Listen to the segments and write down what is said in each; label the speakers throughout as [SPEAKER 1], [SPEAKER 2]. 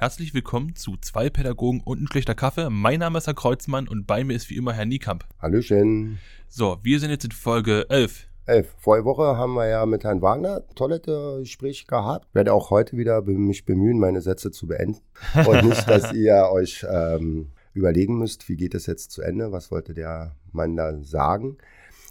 [SPEAKER 1] Herzlich willkommen zu zwei Pädagogen und ein schlechter Kaffee. Mein Name ist Herr Kreuzmann und bei mir ist wie immer Herr Niekamp.
[SPEAKER 2] Hallöchen.
[SPEAKER 1] So, wir sind jetzt in Folge 11.
[SPEAKER 2] 11. Vorige Woche haben wir ja mit Herrn Wagner tolle Gespräche gehabt. Ich werde auch heute wieder mich bemühen, meine Sätze zu beenden. Und nicht, dass ihr euch ähm, überlegen müsst, wie geht es jetzt zu Ende, was wollte der Mann da sagen.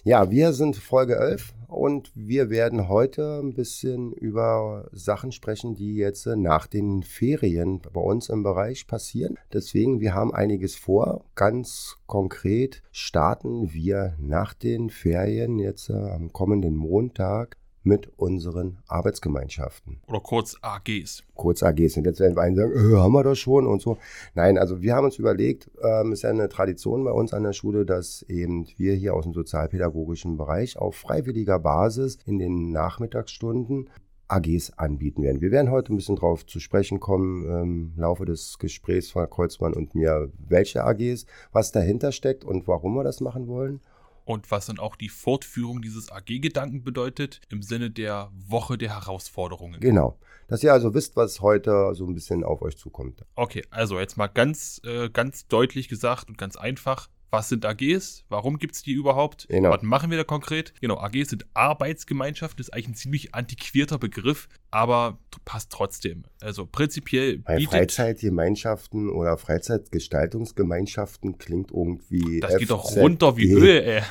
[SPEAKER 2] Ja, wir sind Folge 11 und wir werden heute ein bisschen über Sachen sprechen, die jetzt nach den Ferien bei uns im Bereich passieren. Deswegen, wir haben einiges vor. Ganz konkret starten wir nach den Ferien jetzt am kommenden Montag mit unseren Arbeitsgemeinschaften.
[SPEAKER 1] Oder kurz AGs.
[SPEAKER 2] Kurz AGs. Und jetzt werden wir einen sagen, äh, haben wir das schon und so. Nein, also wir haben uns überlegt, ähm, ist ja eine Tradition bei uns an der Schule, dass eben wir hier aus dem sozialpädagogischen Bereich auf freiwilliger Basis in den Nachmittagsstunden AGs anbieten werden. Wir werden heute ein bisschen darauf zu sprechen kommen ähm, im Laufe des Gesprächs von Kreuzmann und mir, welche AGs, was dahinter steckt und warum wir das machen wollen
[SPEAKER 1] und was dann auch die Fortführung dieses AG-Gedanken bedeutet im Sinne der Woche der Herausforderungen.
[SPEAKER 2] Genau. Dass ihr also wisst, was heute so ein bisschen auf euch zukommt.
[SPEAKER 1] Okay, also jetzt mal ganz, äh, ganz deutlich gesagt und ganz einfach was sind AGs, warum gibt es die überhaupt, genau. was machen wir da konkret. Genau, AGs sind Arbeitsgemeinschaften, das ist eigentlich ein ziemlich antiquierter Begriff, aber passt trotzdem. Also prinzipiell
[SPEAKER 2] Bei Freizeitgemeinschaften oder Freizeitgestaltungsgemeinschaften klingt irgendwie
[SPEAKER 1] Das geht doch runter wie Öl, ey.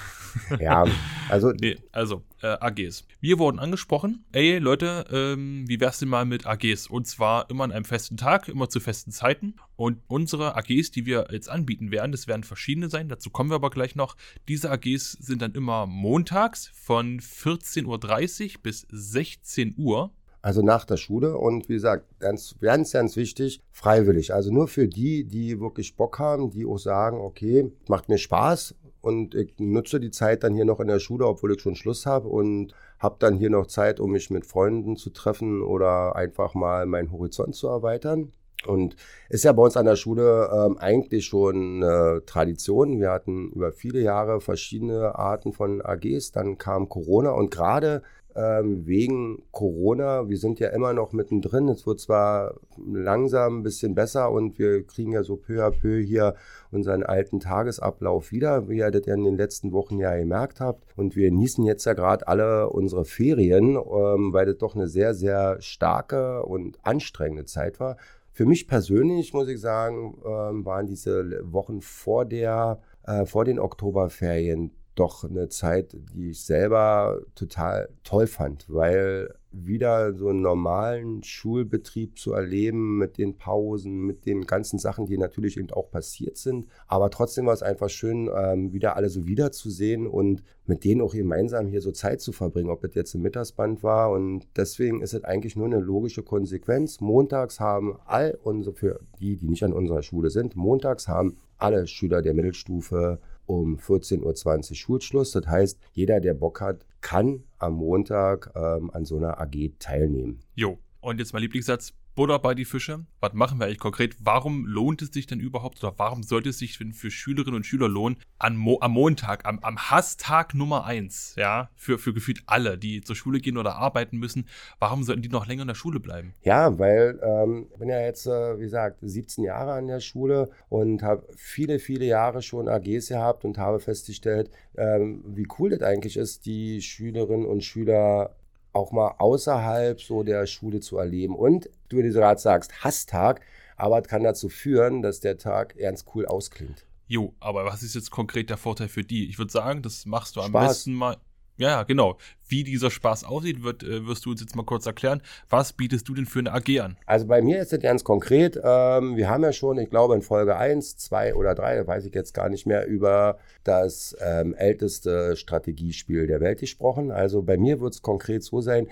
[SPEAKER 2] Ja, also.
[SPEAKER 1] nee, also, äh, AGs. Wir wurden angesprochen, ey Leute, ähm, wie wär's denn mal mit AGs? Und zwar immer an einem festen Tag, immer zu festen Zeiten. Und unsere AGs, die wir jetzt anbieten werden, das werden verschiedene sein, dazu kommen wir aber gleich noch. Diese AGs sind dann immer montags von 14.30 Uhr bis 16 Uhr.
[SPEAKER 2] Also nach der Schule und wie gesagt, ganz, ganz, ganz wichtig, freiwillig. Also nur für die, die wirklich Bock haben, die auch sagen, okay, macht mir Spaß und ich nutze die Zeit dann hier noch in der Schule, obwohl ich schon Schluss habe und habe dann hier noch Zeit, um mich mit Freunden zu treffen oder einfach mal meinen Horizont zu erweitern. Und ist ja bei uns an der Schule ähm, eigentlich schon eine Tradition. Wir hatten über viele Jahre verschiedene Arten von AGs. Dann kam Corona und gerade ähm, wegen Corona. Wir sind ja immer noch mittendrin. Es wird zwar langsam ein bisschen besser und wir kriegen ja so peu à peu hier unseren alten Tagesablauf wieder, wie ihr das ja in den letzten Wochen ja gemerkt habt. Und wir genießen jetzt ja gerade alle unsere Ferien, ähm, weil das doch eine sehr, sehr starke und anstrengende Zeit war. Für mich persönlich muss ich sagen, ähm, waren diese Wochen vor der, äh, vor den Oktoberferien doch eine Zeit, die ich selber total toll fand, weil wieder so einen normalen Schulbetrieb zu erleben mit den Pausen, mit den ganzen Sachen, die natürlich eben auch passiert sind. Aber trotzdem war es einfach schön, ähm, wieder alle so wiederzusehen und mit denen auch gemeinsam hier so Zeit zu verbringen, ob das jetzt im Mittagsband war. Und deswegen ist es eigentlich nur eine logische Konsequenz. Montags haben all unsere, für die, die nicht an unserer Schule sind, montags haben alle Schüler der Mittelstufe um 14.20 Uhr Schulschluss. Das heißt, jeder, der Bock hat, kann am Montag ähm, an so einer AG teilnehmen.
[SPEAKER 1] Jo, und jetzt mein Lieblingssatz. Butter bei die Fische. Was machen wir eigentlich konkret? Warum lohnt es sich denn überhaupt oder warum sollte es sich für Schülerinnen und Schüler lohnen, an Mo am Montag, am, am Hasstag Nummer eins, ja, für, für gefühlt alle, die zur Schule gehen oder arbeiten müssen, warum sollten die noch länger in der Schule bleiben?
[SPEAKER 2] Ja, weil ähm, ich bin ja jetzt, äh, wie gesagt, 17 Jahre an der Schule und habe viele, viele Jahre schon AGs gehabt und habe festgestellt, ähm, wie cool das eigentlich ist, die Schülerinnen und Schüler auch mal außerhalb so der Schule zu erleben. Und du, wie du gerade sagst, Hasstag, aber es kann dazu führen, dass der Tag ernst cool ausklingt.
[SPEAKER 1] Jo, aber was ist jetzt konkret der Vorteil für die? Ich würde sagen, das machst du am Spaß. besten mal. Ja, genau. Wie dieser Spaß aussieht, wird, äh, wirst du uns jetzt mal kurz erklären. Was bietest du denn für eine AG an?
[SPEAKER 2] Also bei mir ist es ganz konkret. Ähm, wir haben ja schon, ich glaube, in Folge 1, 2 oder 3, weiß ich jetzt gar nicht mehr, über das ähm, älteste Strategiespiel der Welt gesprochen. Also bei mir wird es konkret so sein,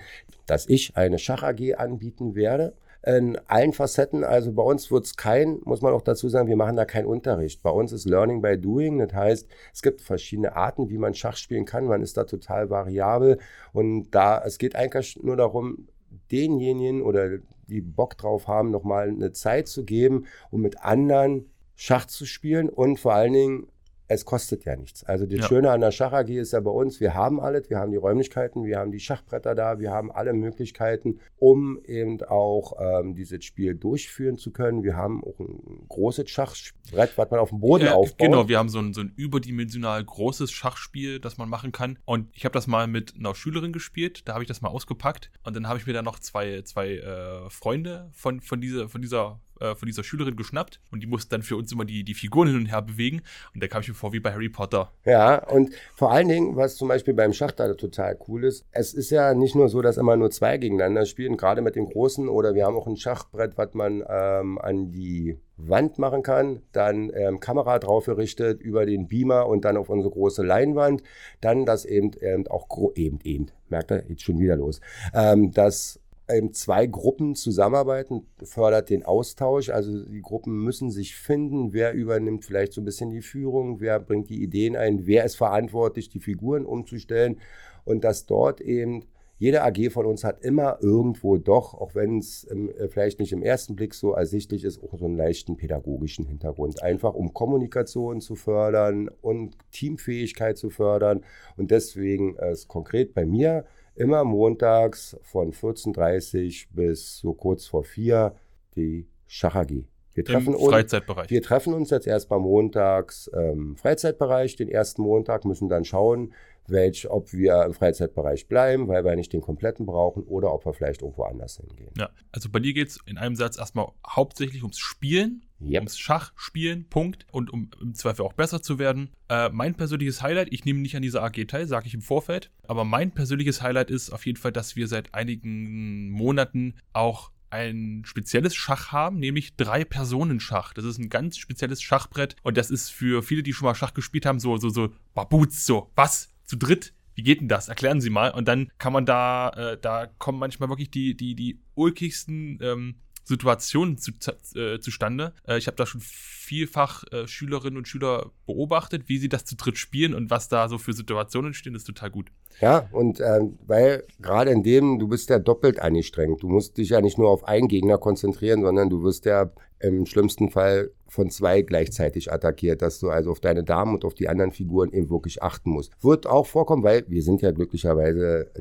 [SPEAKER 2] dass ich eine Schach-AG anbieten werde in allen Facetten. Also bei uns wird es kein, muss man auch dazu sagen, wir machen da keinen Unterricht. Bei uns ist Learning by Doing. Das heißt, es gibt verschiedene Arten, wie man Schach spielen kann. Man ist da total variabel. Und da, es geht eigentlich nur darum, denjenigen oder die Bock drauf haben, nochmal eine Zeit zu geben, um mit anderen Schach zu spielen und vor allen Dingen es kostet ja nichts. Also das
[SPEAKER 1] Ja.
[SPEAKER 2] Schöne an der Schach AG ist ja bei uns, wir haben alles, wir haben die Räumlichkeiten, wir haben die Schachbretter da, wir haben alle Möglichkeiten, um eben auch ähm, dieses Spiel durchführen zu können. Wir haben auch ein großes Schachbrett, was man auf dem Boden
[SPEAKER 1] Äh,
[SPEAKER 2] aufbaut.
[SPEAKER 1] Genau, wir haben so ein, so ein überdimensional großes Schachspiel, das man machen kann. Und ich habe das mal mit einer Schülerin gespielt, da habe ich das mal ausgepackt. Und dann habe ich mir da noch zwei, zwei äh, Freunde von, von dieser, von dieser äh, von dieser Schülerin geschnappt und die mussten dann für uns immer die, die Figuren hin und her bewegen und da kam ich mir vor wie bei Harry Potter.
[SPEAKER 2] Ja, und vor allen Dingen, was zum Beispiel beim Schach da total cool ist, es ist ja nicht nur so, dass immer nur zwei gegeneinander spielen, gerade mit den Großen, oder wir haben auch ein Schachbrett, was man ähm, an die Wand machen kann, dann ähm, Kamera drauf gerichtet über den Beamer und dann auf unsere große Leinwand, dann das eben, eben auch, gro- eben, eben, merkt ihr, jetzt schon wieder los, ähm, dass eben zwei Gruppen zusammenarbeiten, fördert den Austausch. Also die Gruppen müssen sich finden, wer übernimmt vielleicht so ein bisschen die Führung, wer bringt die Ideen ein, wer ist verantwortlich, die Figuren umzustellen und dass dort eben jede AG von uns hat immer irgendwo doch, auch wenn es ähm, äh, vielleicht nicht im ersten Blick so ersichtlich ist, auch so einen leichten pädagogischen Hintergrund. Einfach um Kommunikation zu fördern und Teamfähigkeit zu fördern. Und deswegen ist konkret bei mir immer montags von 14.30 bis so kurz vor vier die Schach AG. Wir treffen,
[SPEAKER 1] Im
[SPEAKER 2] uns,
[SPEAKER 1] Freizeitbereich.
[SPEAKER 2] wir treffen uns jetzt erstmal montags im Freizeitbereich. Den ersten Montag müssen dann schauen, welch, ob wir im Freizeitbereich bleiben, weil wir nicht den kompletten brauchen oder ob wir vielleicht irgendwo anders hingehen.
[SPEAKER 1] Ja, also bei dir geht es in einem Satz erstmal hauptsächlich ums Spielen,
[SPEAKER 2] Yep.
[SPEAKER 1] ums Schachspielen, Punkt. Und um im Zweifel auch besser zu werden. Äh, mein persönliches Highlight, ich nehme nicht an dieser AG teil, sage ich im Vorfeld, aber mein persönliches Highlight ist auf jeden Fall, dass wir seit einigen Monaten auch ein spezielles Schach haben, nämlich Drei-Personen-Schach. Das ist ein ganz spezielles Schachbrett und das ist für viele, die schon mal Schach gespielt haben, so, so, so, Babuz, so, was? Zu dritt? Wie geht denn das? Erklären Sie mal. Und dann kann man da, äh, da kommen manchmal wirklich die, die, die ulkigsten ähm, Situationen zu, äh, zustande. Äh, ich habe da schon vielfach äh, Schülerinnen und Schüler beobachtet, wie sie das zu dritt spielen und was da so für Situationen entstehen, ist total gut.
[SPEAKER 2] Ja, und ähm, weil gerade in dem, du bist ja doppelt angestrengt. Du musst dich ja nicht nur auf einen Gegner konzentrieren, sondern du wirst ja im schlimmsten Fall von zwei gleichzeitig attackiert, dass du also auf deine Damen und auf die anderen Figuren eben wirklich achten musst. Wird auch vorkommen, weil wir sind ja glücklicherweise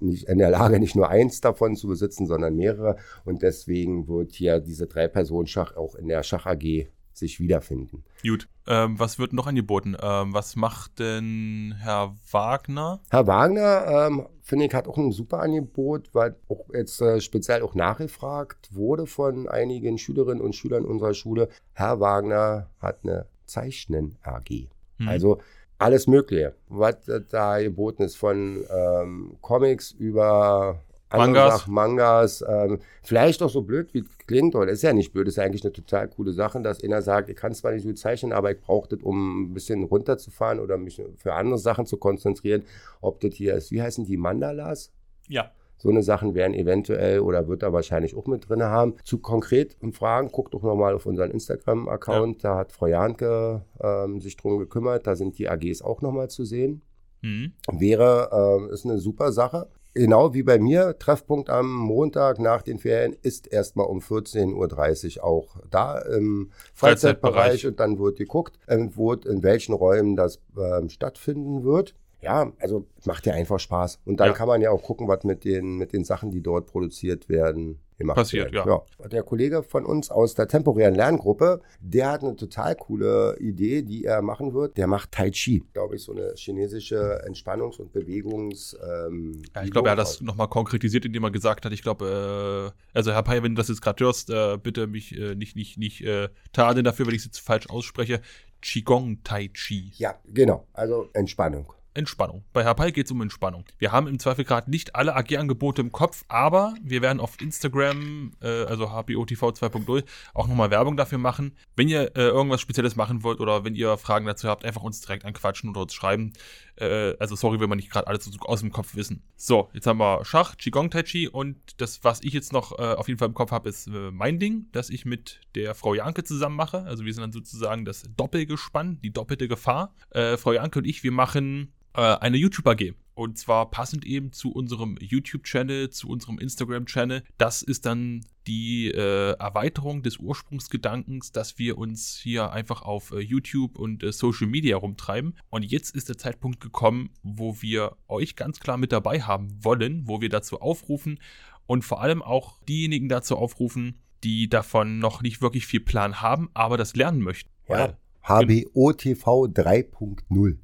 [SPEAKER 2] nicht in der Lage, nicht nur eins davon zu besitzen, sondern mehrere. Und deswegen wird hier diese Drei-Personen-Schach auch in der Schach AG sich wiederfinden.
[SPEAKER 1] Gut. Ähm, was wird noch angeboten? Ähm, was macht denn Herr Wagner?
[SPEAKER 2] Herr Wagner, ähm, finde ich, hat auch ein super Angebot, weil auch jetzt äh, speziell auch nachgefragt wurde von einigen Schülerinnen und Schülern unserer Schule. Herr Wagner hat eine Zeichnen-AG.
[SPEAKER 1] Hm.
[SPEAKER 2] Also alles Mögliche, was da geboten ist, von ähm, Comics über
[SPEAKER 1] Mangas.
[SPEAKER 2] Sachen, Mangas, ähm, vielleicht auch so blöd wie es klingt, oder ist ja nicht blöd, ist ja eigentlich eine total coole Sache, dass einer sagt, ich kann zwar nicht so zeichnen, aber ich brauche das, um ein bisschen runterzufahren oder mich für andere Sachen zu konzentrieren. Ob das hier ist, wie heißen die Mandalas?
[SPEAKER 1] ja.
[SPEAKER 2] So eine Sachen werden eventuell oder wird er wahrscheinlich auch mit drin haben. Zu konkreten Fragen, guckt doch nochmal auf unseren Instagram-Account. Da hat Frau Janke ähm, sich drum gekümmert. Da sind die AGs auch nochmal zu sehen.
[SPEAKER 1] Hm.
[SPEAKER 2] Wäre, ähm, ist eine super Sache. Genau wie bei mir, Treffpunkt am Montag nach den Ferien ist erstmal um 14.30 Uhr auch da im Freizeitbereich
[SPEAKER 1] Freizeitbereich.
[SPEAKER 2] und dann wird geguckt, ähm, wo, in welchen Räumen das ähm, stattfinden wird. Ja, also macht ja einfach Spaß. Und dann
[SPEAKER 1] Ja.
[SPEAKER 2] kann man ja auch gucken, was mit den, mit den Sachen, die dort produziert werden, gemacht
[SPEAKER 1] Passiert,
[SPEAKER 2] werden.
[SPEAKER 1] ja.
[SPEAKER 2] Der Kollege von uns aus der temporären Lerngruppe, der hat eine total coole Idee, die er machen wird. Der macht Tai Chi, glaube ich, so eine chinesische Entspannungs- und Bewegungs. Ähm,
[SPEAKER 1] Ja, ich glaube, er hat das nochmal konkretisiert, indem er gesagt hat, ich glaube, äh, also Herr Pai, wenn du das jetzt gerade hörst, äh, bitte mich äh, nicht, nicht, nicht äh, tadeln dafür, wenn ich es jetzt falsch ausspreche. Qigong Tai Chi.
[SPEAKER 2] Ja, genau. Also Entspannung.
[SPEAKER 1] Entspannung. Bei Herr Pai geht es um Entspannung. Wir haben im Zweifel gerade nicht alle AG-Angebote im Kopf, aber wir werden auf Instagram, äh, also HBOTV 2.0, auch nochmal Werbung dafür machen. Wenn ihr äh, irgendwas Spezielles machen wollt oder wenn ihr Fragen dazu habt, einfach uns direkt anquatschen oder uns schreiben. Äh, also sorry, wenn wir nicht gerade alles aus dem Kopf wissen. So, jetzt haben wir Schach, Qigong Tai Chi und das, was ich jetzt noch äh, auf jeden Fall im Kopf habe, ist äh, mein Ding, das ich mit der Frau Janke zusammen mache. Also wir sind dann sozusagen das Doppelgespann, die doppelte Gefahr. Äh, Frau Janke und ich, wir machen äh, eine YouTube-AG. Und zwar passend eben zu unserem YouTube-Channel, zu unserem Instagram-Channel. Das ist dann die äh, Erweiterung des Ursprungsgedankens, dass wir uns hier einfach auf äh, YouTube und äh, Social Media rumtreiben. Und jetzt ist der Zeitpunkt gekommen, wo wir euch ganz klar mit dabei haben wollen, wo wir dazu aufrufen und vor allem auch diejenigen dazu aufrufen, die davon noch nicht wirklich viel Plan haben, aber das lernen möchten.
[SPEAKER 2] Ja. HBOTV 3.0.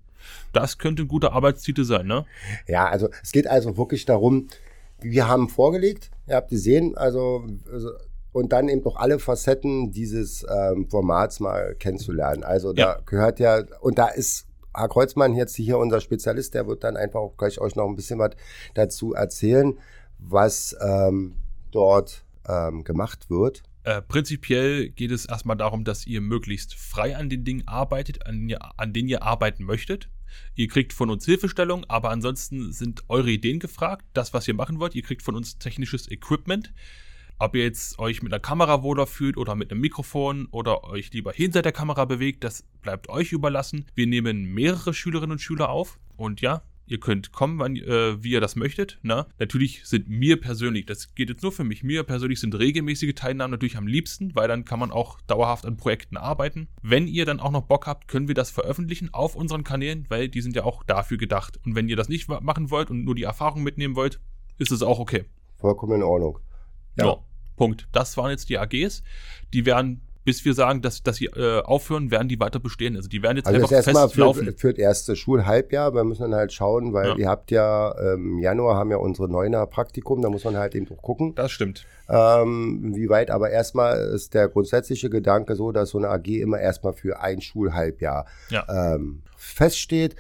[SPEAKER 1] Das könnte ein guter Arbeitstitel sein, ne?
[SPEAKER 2] Ja, also es geht also wirklich darum, wir haben vorgelegt, ihr habt gesehen, also, also und dann eben doch alle Facetten dieses ähm, Formats mal kennenzulernen. Also da ja. gehört ja, und da ist Herr Kreuzmann jetzt hier unser Spezialist, der wird dann einfach auch gleich euch noch ein bisschen was dazu erzählen, was ähm, dort ähm, gemacht wird.
[SPEAKER 1] Äh, prinzipiell geht es erstmal darum, dass ihr möglichst frei an den Dingen arbeitet, an, an denen ihr arbeiten möchtet. Ihr kriegt von uns Hilfestellung, aber ansonsten sind eure Ideen gefragt, das, was ihr machen wollt. Ihr kriegt von uns technisches Equipment. Ob ihr jetzt euch mit einer Kamera wohler fühlt oder mit einem Mikrofon oder euch lieber hinter der Kamera bewegt, das bleibt euch überlassen. Wir nehmen mehrere Schülerinnen und Schüler auf und ja, Ihr könnt kommen, wann, äh, wie ihr das möchtet. Ne? Natürlich sind mir persönlich, das geht jetzt nur für mich, mir persönlich sind regelmäßige Teilnahmen natürlich am liebsten, weil dann kann man auch dauerhaft an Projekten arbeiten. Wenn ihr dann auch noch Bock habt, können wir das veröffentlichen auf unseren Kanälen, weil die sind ja auch dafür gedacht. Und wenn ihr das nicht machen wollt und nur die Erfahrung mitnehmen wollt, ist es auch okay.
[SPEAKER 2] Vollkommen in Ordnung.
[SPEAKER 1] Ja. ja. Punkt. Das waren jetzt die AGs. Die werden bis wir sagen, dass, dass sie äh, aufhören, werden die weiter bestehen. Also die werden jetzt
[SPEAKER 2] also
[SPEAKER 1] einfach
[SPEAKER 2] fest für, laufen. Für das erste Schulhalbjahr, wir müssen dann halt schauen, weil ja. ihr habt ja im ähm, Januar haben ja unsere Neuner Praktikum, da muss man halt eben gucken.
[SPEAKER 1] Das stimmt.
[SPEAKER 2] Ähm, wie weit, aber erstmal ist der grundsätzliche Gedanke so, dass so eine AG immer erstmal für ein Schulhalbjahr ja. ähm, feststeht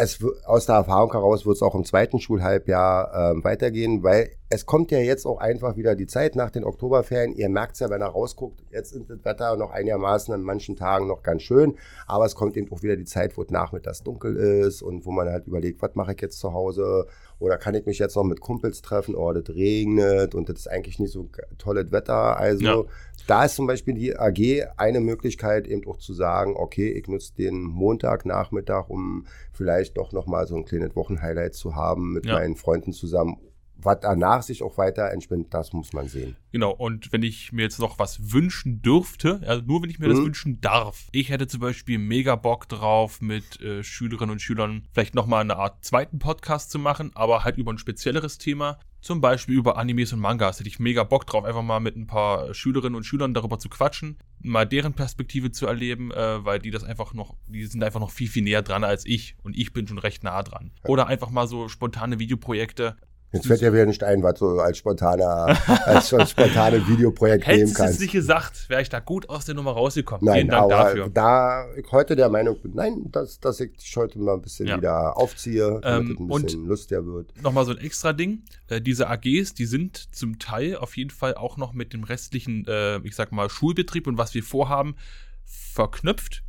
[SPEAKER 2] es aus der Erfahrung heraus wird es auch im zweiten Schulhalbjahr ähm, weitergehen, weil es kommt ja jetzt auch einfach wieder die Zeit nach den Oktoberferien. Ihr merkt es ja, wenn ihr rausguckt, jetzt ist das Wetter noch einigermaßen an manchen Tagen noch ganz schön, aber es kommt eben auch wieder die Zeit, wo es nachmittags dunkel ist und wo man halt überlegt, was mache ich jetzt zu Hause oder kann ich mich jetzt noch mit Kumpels treffen, oh, das regnet und das ist eigentlich nicht so tolles Wetter. Also ja. da ist zum Beispiel die AG eine Möglichkeit, eben auch zu sagen, okay, ich nutze den Montagnachmittag, um vielleicht doch nochmal so ein kleines Wochenhighlight zu haben mit ja. meinen Freunden zusammen was danach sich auch weiter entspinnt, das muss man sehen.
[SPEAKER 1] Genau, und wenn ich mir jetzt noch was wünschen dürfte, also nur wenn ich mir mhm. das wünschen darf, ich hätte zum Beispiel mega Bock drauf, mit äh, Schülerinnen und Schülern vielleicht nochmal eine Art zweiten Podcast zu machen, aber halt über ein spezielleres Thema. Zum Beispiel über Animes und Mangas hätte ich mega Bock drauf, einfach mal mit ein paar Schülerinnen und Schülern darüber zu quatschen, mal deren Perspektive zu erleben, äh, weil die das einfach noch, die sind einfach noch viel, viel näher dran als ich und ich bin schon recht nah dran. Oder einfach mal so spontane Videoprojekte,
[SPEAKER 2] Jetzt fällt ja wieder nicht ein, was du als spontaner, als spontane Videoprojekt nehmen kannst. Hättest du es
[SPEAKER 1] nicht gesagt, wäre ich da gut aus der Nummer rausgekommen.
[SPEAKER 2] Nein, Vielen Dank aber dafür. Da ich heute der Meinung bin, nein, dass, dass ich heute mal ein bisschen ja. wieder aufziehe, damit ähm, es ein bisschen lustiger wird.
[SPEAKER 1] Nochmal so ein extra Ding. Äh, diese AGs, die sind zum Teil auf jeden Fall auch noch mit dem restlichen, äh, ich sag mal, Schulbetrieb und was wir vorhaben, verknüpft.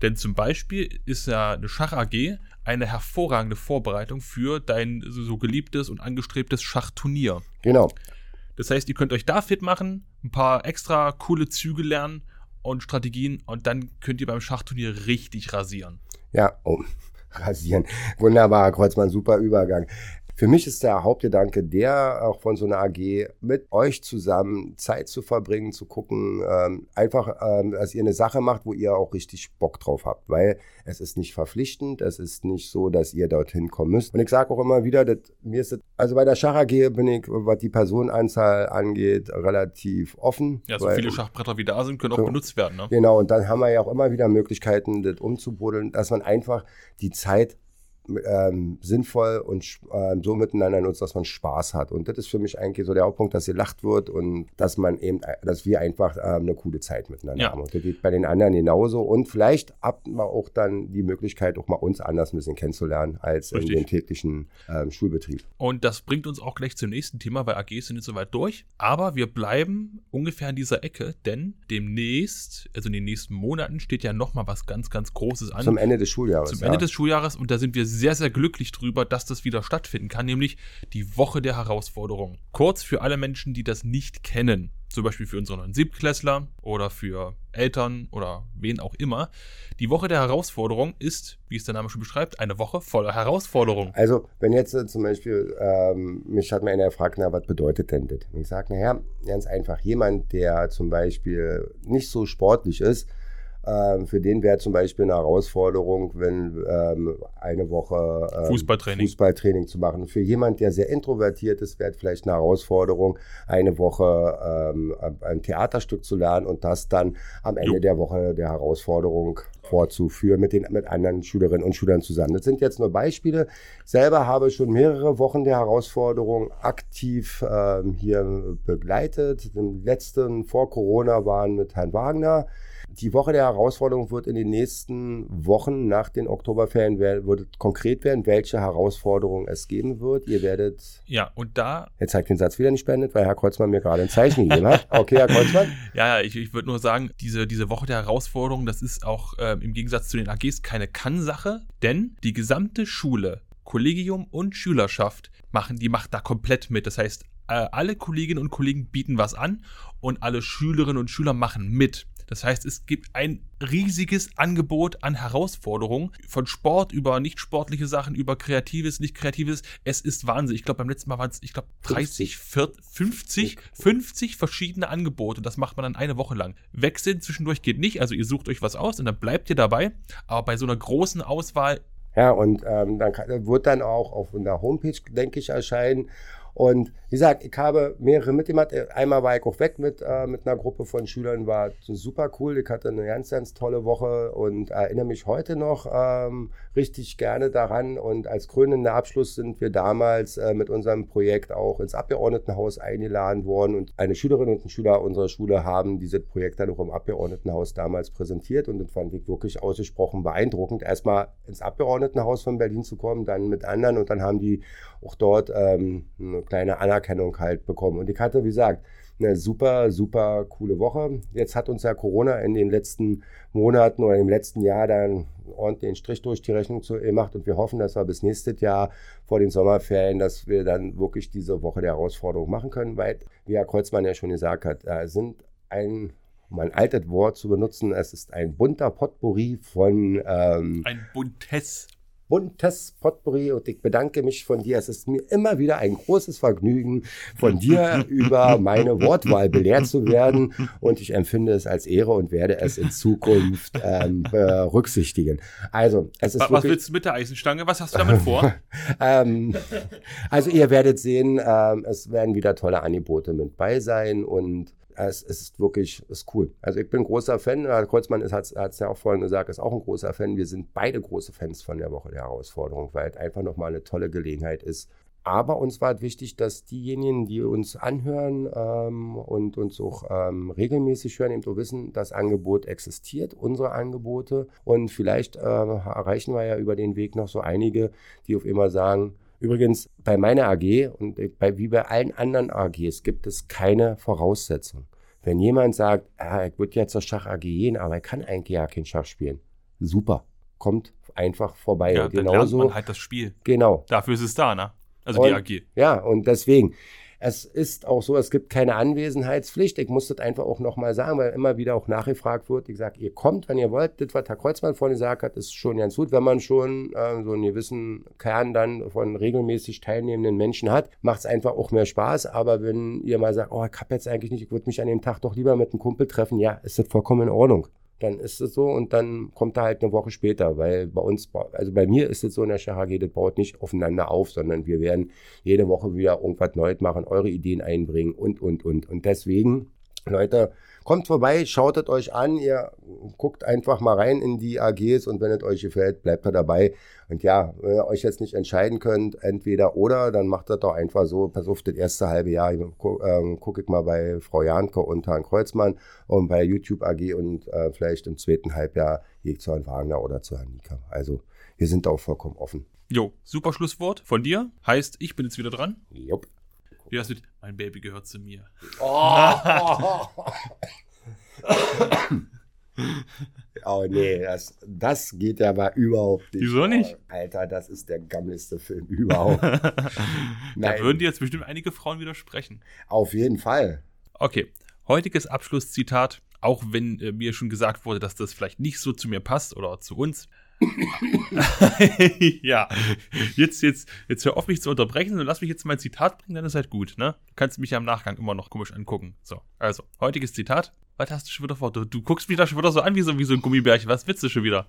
[SPEAKER 1] Denn zum Beispiel ist ja eine Schach AG eine hervorragende Vorbereitung für dein so geliebtes und angestrebtes Schachturnier.
[SPEAKER 2] Genau.
[SPEAKER 1] Das heißt, ihr könnt euch da fit machen, ein paar extra coole Züge lernen und Strategien und dann könnt ihr beim Schachturnier richtig rasieren.
[SPEAKER 2] Ja, oh, rasieren. Wunderbar, Kreuzmann, super Übergang. Für mich ist der Hauptgedanke der auch von so einer AG mit euch zusammen Zeit zu verbringen, zu gucken, ähm, einfach, ähm, dass ihr eine Sache macht, wo ihr auch richtig Bock drauf habt, weil es ist nicht verpflichtend, es ist nicht so, dass ihr dorthin kommen müsst. Und ich sage auch immer wieder, dass mir ist das, also bei der Schach AG bin ich, was die Personenanzahl angeht, relativ offen.
[SPEAKER 1] Ja, so weil, viele Schachbretter wie da sind, können auch so, benutzt werden. Ne?
[SPEAKER 2] Genau, und dann haben wir ja auch immer wieder Möglichkeiten, das umzubuddeln, dass man einfach die Zeit ähm, sinnvoll und ähm, so miteinander nutzt, dass man Spaß hat. Und das ist für mich eigentlich so der Hauptpunkt, dass gelacht wird und dass man eben, dass wir einfach ähm, eine coole Zeit miteinander ja. haben. Und das geht bei den anderen genauso. Und vielleicht habt man auch dann die Möglichkeit, auch mal uns anders ein bisschen kennenzulernen als Richtig. in dem täglichen ähm, Schulbetrieb.
[SPEAKER 1] Und das bringt uns auch gleich zum nächsten Thema, weil AGs sind jetzt soweit durch. Aber wir bleiben ungefähr in dieser Ecke, denn demnächst, also in den nächsten Monaten, steht ja nochmal was ganz, ganz Großes an.
[SPEAKER 2] Zum Ende des Schuljahres.
[SPEAKER 1] Zum Ende des Schuljahres und da sind wir sehr, sehr glücklich drüber, dass das wieder stattfinden kann, nämlich die Woche der Herausforderung. Kurz für alle Menschen, die das nicht kennen zum Beispiel für unsere neuen Siebtklässler oder für Eltern oder wen auch immer. Die Woche der Herausforderung ist, wie es der Name schon beschreibt, eine Woche voller Herausforderungen.
[SPEAKER 2] Also, wenn jetzt äh, zum Beispiel, ähm, mich hat mir einer gefragt, na, was bedeutet denn das? Und ich sage, naja, ganz einfach, jemand, der zum Beispiel nicht so sportlich ist, ähm, für den wäre zum Beispiel eine Herausforderung, wenn ähm, eine Woche
[SPEAKER 1] ähm, Fußballtraining.
[SPEAKER 2] Fußballtraining zu machen. Für jemand, der sehr introvertiert ist, wäre vielleicht eine Herausforderung, eine Woche ähm, ein Theaterstück zu lernen und das dann am Ende jo. der Woche der Herausforderung vorzuführen mit den mit anderen Schülerinnen und Schülern zusammen. Das sind jetzt nur Beispiele. Ich selber habe schon mehrere Wochen der Herausforderung aktiv ähm, hier begleitet. Die letzten vor Corona waren mit Herrn Wagner die Woche der Herausforderung wird in den nächsten Wochen nach den Oktoberferien wird konkret werden, welche Herausforderungen es geben wird. Ihr werdet.
[SPEAKER 1] Ja, und da.
[SPEAKER 2] Jetzt zeigt den Satz wieder nicht beendet, weil Herr Kreuzmann mir gerade ein Zeichen gegeben hat. Okay, Herr Kreuzmann.
[SPEAKER 1] ja, ich, ich würde nur sagen, diese, diese Woche der Herausforderung, das ist auch äh, im Gegensatz zu den AGs keine Kann-Sache, denn die gesamte Schule, Kollegium und Schülerschaft machen, die macht da komplett mit. Das heißt, äh, alle Kolleginnen und Kollegen bieten was an und alle Schülerinnen und Schüler machen mit. Das heißt, es gibt ein riesiges Angebot an Herausforderungen, von Sport über nicht sportliche Sachen, über kreatives, nicht kreatives. Es ist Wahnsinn. Ich glaube, beim letzten Mal waren es, ich glaube, 30, 40, 50, 50 verschiedene Angebote. Das macht man dann eine Woche lang. Wechseln zwischendurch geht nicht, also ihr sucht euch was aus und dann bleibt ihr dabei. Aber bei so einer großen Auswahl
[SPEAKER 2] ja, und ähm, dann kann, wird dann auch auf der Homepage, denke ich, erscheinen. Und wie gesagt, ich habe mehrere mitgemacht. Einmal war ich auch weg mit, äh, mit einer Gruppe von Schülern, war super cool. Ich hatte eine ganz, ganz tolle Woche und erinnere mich heute noch ähm, richtig gerne daran. Und als krönender Abschluss sind wir damals äh, mit unserem Projekt auch ins Abgeordnetenhaus eingeladen worden. Und eine Schülerin und ein Schüler unserer Schule haben dieses Projekt dann auch im Abgeordnetenhaus damals präsentiert. Und das fand ich wirklich ausgesprochen beeindruckend. Erstmal ins Abgeordnetenhaus von Berlin zu kommen, dann mit anderen und dann haben die auch dort ähm, eine kleine Anerkennung halt bekommen. Und ich hatte, wie gesagt, eine super, super coole Woche. Jetzt hat uns ja Corona in den letzten Monaten oder im letzten Jahr dann ordentlich den Strich durch die Rechnung gemacht und wir hoffen, dass wir bis nächstes Jahr vor den Sommerferien, dass wir dann wirklich diese Woche der Herausforderung machen können, weil, wie Herr Kreuzmann ja schon gesagt hat, äh, sind ein um ein altes Wort zu benutzen, es ist ein bunter Potpourri von
[SPEAKER 1] ähm, ein buntes
[SPEAKER 2] buntes Potpourri und ich bedanke mich von dir. Es ist mir immer wieder ein großes Vergnügen, von dir über meine Wortwahl belehrt zu werden und ich empfinde es als Ehre und werde es in Zukunft ähm, berücksichtigen. Also, es ist
[SPEAKER 1] Was wirklich, willst du mit der Eisenstange? Was hast du damit vor?
[SPEAKER 2] ähm, also, ihr werdet sehen, ähm, es werden wieder tolle Angebote mit bei sein und es, es ist wirklich ist cool. Also ich bin großer Fan. Herr Kreuzmann hat es ja auch vorhin gesagt, ist auch ein großer Fan. Wir sind beide große Fans von der Woche der Herausforderung, weil es einfach nochmal eine tolle Gelegenheit ist. Aber uns war wichtig, dass diejenigen, die uns anhören ähm, und uns auch ähm, regelmäßig hören, eben so wissen, das Angebot existiert, unsere Angebote. Und vielleicht äh, erreichen wir ja über den Weg noch so einige, die auf immer sagen, Übrigens, bei meiner AG und bei, wie bei allen anderen AGs gibt es keine Voraussetzung. Wenn jemand sagt, ah, ich würde jetzt zur Schach AG gehen, aber ich kann eigentlich ja kein Schach spielen. Super. Kommt einfach vorbei.
[SPEAKER 1] Ja, und genauso, dann lernt man halt das Spiel.
[SPEAKER 2] Genau.
[SPEAKER 1] Dafür ist es da, ne? Also und, die AG.
[SPEAKER 2] Ja, und deswegen, es ist auch so, es gibt keine Anwesenheitspflicht. Ich muss das einfach auch nochmal sagen, weil immer wieder auch nachgefragt wird. Ich sage, ihr kommt, wenn ihr wollt. Das, was Herr Kreuzmann vorhin gesagt hat, ist schon ganz gut. Wenn man schon äh, so einen gewissen Kern dann von regelmäßig teilnehmenden Menschen hat, macht es einfach auch mehr Spaß. Aber wenn ihr mal sagt, oh, ich habe jetzt eigentlich nicht, ich würde mich an dem Tag doch lieber mit einem Kumpel treffen, ja, ist das vollkommen in Ordnung dann ist es so und dann kommt er halt eine Woche später, weil bei uns, also bei mir ist es so in der Schachage, das baut nicht aufeinander auf, sondern wir werden jede Woche wieder irgendwas Neues machen, eure Ideen einbringen und, und, und. Und deswegen, Leute, Kommt vorbei, schaut es euch an, ihr guckt einfach mal rein in die AGs und wenn es euch gefällt, bleibt ihr dabei. Und ja, wenn ihr euch jetzt nicht entscheiden könnt, entweder oder, dann macht das doch einfach so, pass auf, das erste halbe Jahr gucke ähm, guck ich mal bei Frau Janke und Herrn Kreuzmann und bei YouTube AG und äh, vielleicht im zweiten Halbjahr gehe ich zu Herrn Wagner oder zu Herrn Nika. Also wir sind auch vollkommen offen.
[SPEAKER 1] Jo, super Schlusswort von dir. Heißt, ich bin jetzt wieder dran.
[SPEAKER 2] Jupp.
[SPEAKER 1] Wie hast du, mein Baby gehört zu mir. Oh.
[SPEAKER 2] Oh nee, das, das geht ja mal überhaupt nicht.
[SPEAKER 1] Wieso nicht?
[SPEAKER 2] Oh, Alter, das ist der gammeligste Film überhaupt.
[SPEAKER 1] da würden dir jetzt bestimmt einige Frauen widersprechen.
[SPEAKER 2] Auf jeden Fall.
[SPEAKER 1] Okay, heutiges Abschlusszitat, auch wenn äh, mir schon gesagt wurde, dass das vielleicht nicht so zu mir passt oder zu uns. ja, jetzt, jetzt, jetzt hör auf mich zu unterbrechen und lass mich jetzt mein Zitat bringen, dann ist halt gut, ne? Du kannst mich ja im Nachgang immer noch komisch angucken. So, also, heutiges Zitat. Was hast du schon wieder vor? Du, du guckst mich da schon wieder so an wie so, wie so ein Gummibärchen. Was willst du schon wieder?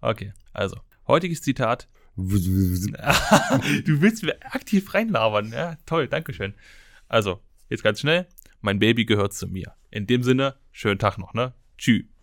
[SPEAKER 1] Okay, also, heutiges Zitat. du willst mir aktiv reinlabern. Ja, toll, dankeschön. Also, jetzt ganz schnell. Mein Baby gehört zu mir. In dem Sinne, schönen Tag noch, ne? Tschüss.